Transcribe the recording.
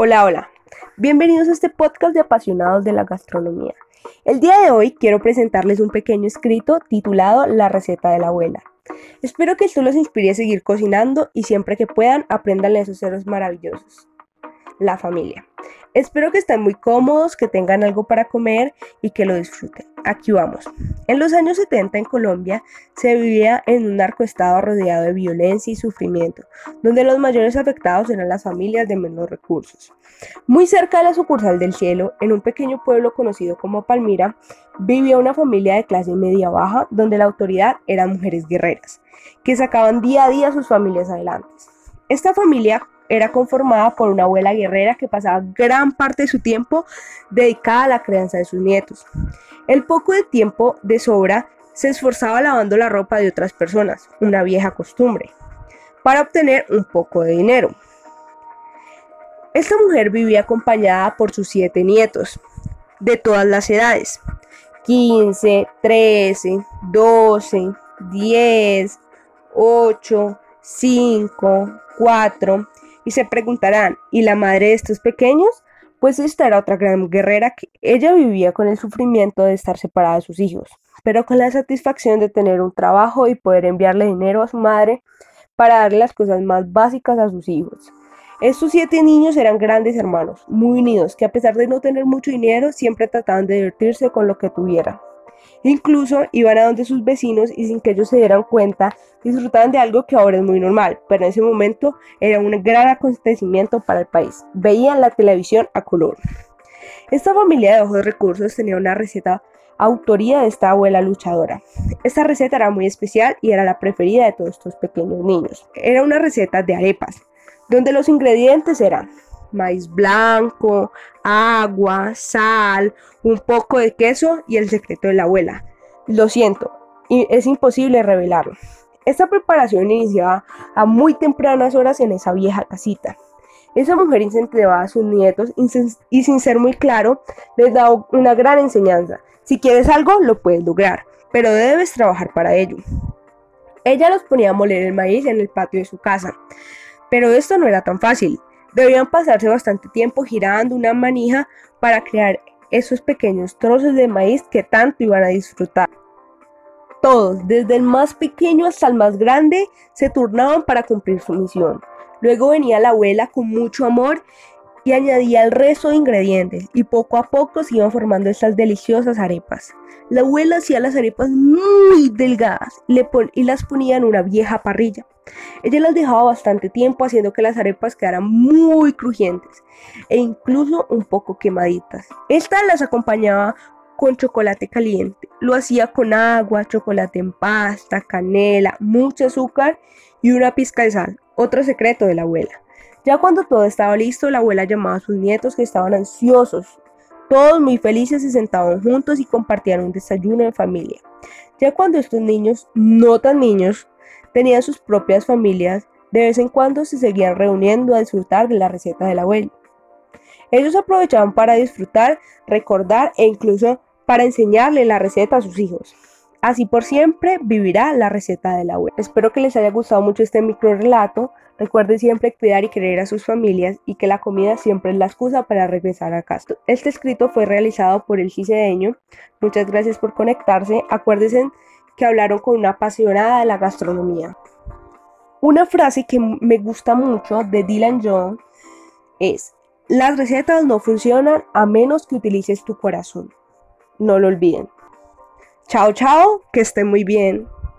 Hola, hola. Bienvenidos a este podcast de apasionados de la gastronomía. El día de hoy quiero presentarles un pequeño escrito titulado La receta de la abuela. Espero que esto los inspire a seguir cocinando y siempre que puedan aprendan esos ceros maravillosos. La familia. Espero que estén muy cómodos, que tengan algo para comer y que lo disfruten. Aquí vamos. En los años 70 en Colombia se vivía en un narcoestado rodeado de violencia y sufrimiento, donde los mayores afectados eran las familias de menos recursos. Muy cerca de la sucursal del cielo, en un pequeño pueblo conocido como Palmira, vivía una familia de clase media baja donde la autoridad eran mujeres guerreras, que sacaban día a día sus familias adelante. Esta familia era conformada por una abuela guerrera que pasaba gran parte de su tiempo dedicada a la crianza de sus nietos. El poco de tiempo de sobra se esforzaba lavando la ropa de otras personas, una vieja costumbre, para obtener un poco de dinero. Esta mujer vivía acompañada por sus siete nietos, de todas las edades, 15, 13, 12, 10, 8, 5, 4, y se preguntarán, ¿y la madre de estos pequeños? Pues esta era otra gran guerrera que ella vivía con el sufrimiento de estar separada de sus hijos, pero con la satisfacción de tener un trabajo y poder enviarle dinero a su madre para darle las cosas más básicas a sus hijos. Estos siete niños eran grandes hermanos, muy unidos, que a pesar de no tener mucho dinero, siempre trataban de divertirse con lo que tuvieran. Incluso iban a donde sus vecinos y sin que ellos se dieran cuenta, disfrutaban de algo que ahora es muy normal, pero en ese momento era un gran acontecimiento para el país. Veían la televisión a color. Esta familia de bajos recursos tenía una receta autoría de esta abuela luchadora. Esta receta era muy especial y era la preferida de todos estos pequeños niños. Era una receta de arepas, donde los ingredientes eran maíz blanco, agua, sal, un poco de queso y el secreto de la abuela. Lo siento, es imposible revelarlo. Esta preparación iniciaba a muy tempranas horas en esa vieja casita. Esa mujer incentivaba a sus nietos y sin ser muy claro, les daba una gran enseñanza. Si quieres algo, lo puedes lograr, pero debes trabajar para ello. Ella los ponía a moler el maíz en el patio de su casa. Pero esto no era tan fácil. Debían pasarse bastante tiempo girando una manija para crear esos pequeños trozos de maíz que tanto iban a disfrutar. Todos, desde el más pequeño hasta el más grande, se turnaban para cumplir su misión. Luego venía la abuela con mucho amor y añadía el resto de ingredientes y poco a poco se iban formando estas deliciosas arepas. La abuela hacía las arepas muy delgadas y las ponía en una vieja parrilla. Ella las dejaba bastante tiempo haciendo que las arepas quedaran muy crujientes e incluso un poco quemaditas. Esta las acompañaba con chocolate caliente. Lo hacía con agua, chocolate en pasta, canela, mucho azúcar y una pizca de sal. Otro secreto de la abuela. Ya cuando todo estaba listo, la abuela llamaba a sus nietos que estaban ansiosos. Todos muy felices se sentaban juntos y compartían un desayuno en familia. Ya cuando estos niños, no tan niños, tenían sus propias familias, de vez en cuando se seguían reuniendo a disfrutar de la receta del abuelo. Ellos aprovechaban para disfrutar, recordar e incluso para enseñarle la receta a sus hijos. Así por siempre vivirá la receta del abuelo. Espero que les haya gustado mucho este micro relato. Recuerden siempre cuidar y querer a sus familias y que la comida siempre es la excusa para regresar a casa. Este escrito fue realizado por el Gisedeño. Muchas gracias por conectarse. Acuérdense que hablaron con una apasionada de la gastronomía. Una frase que me gusta mucho de Dylan Jones es, las recetas no funcionan a menos que utilices tu corazón. No lo olviden. Chao, chao, que esté muy bien.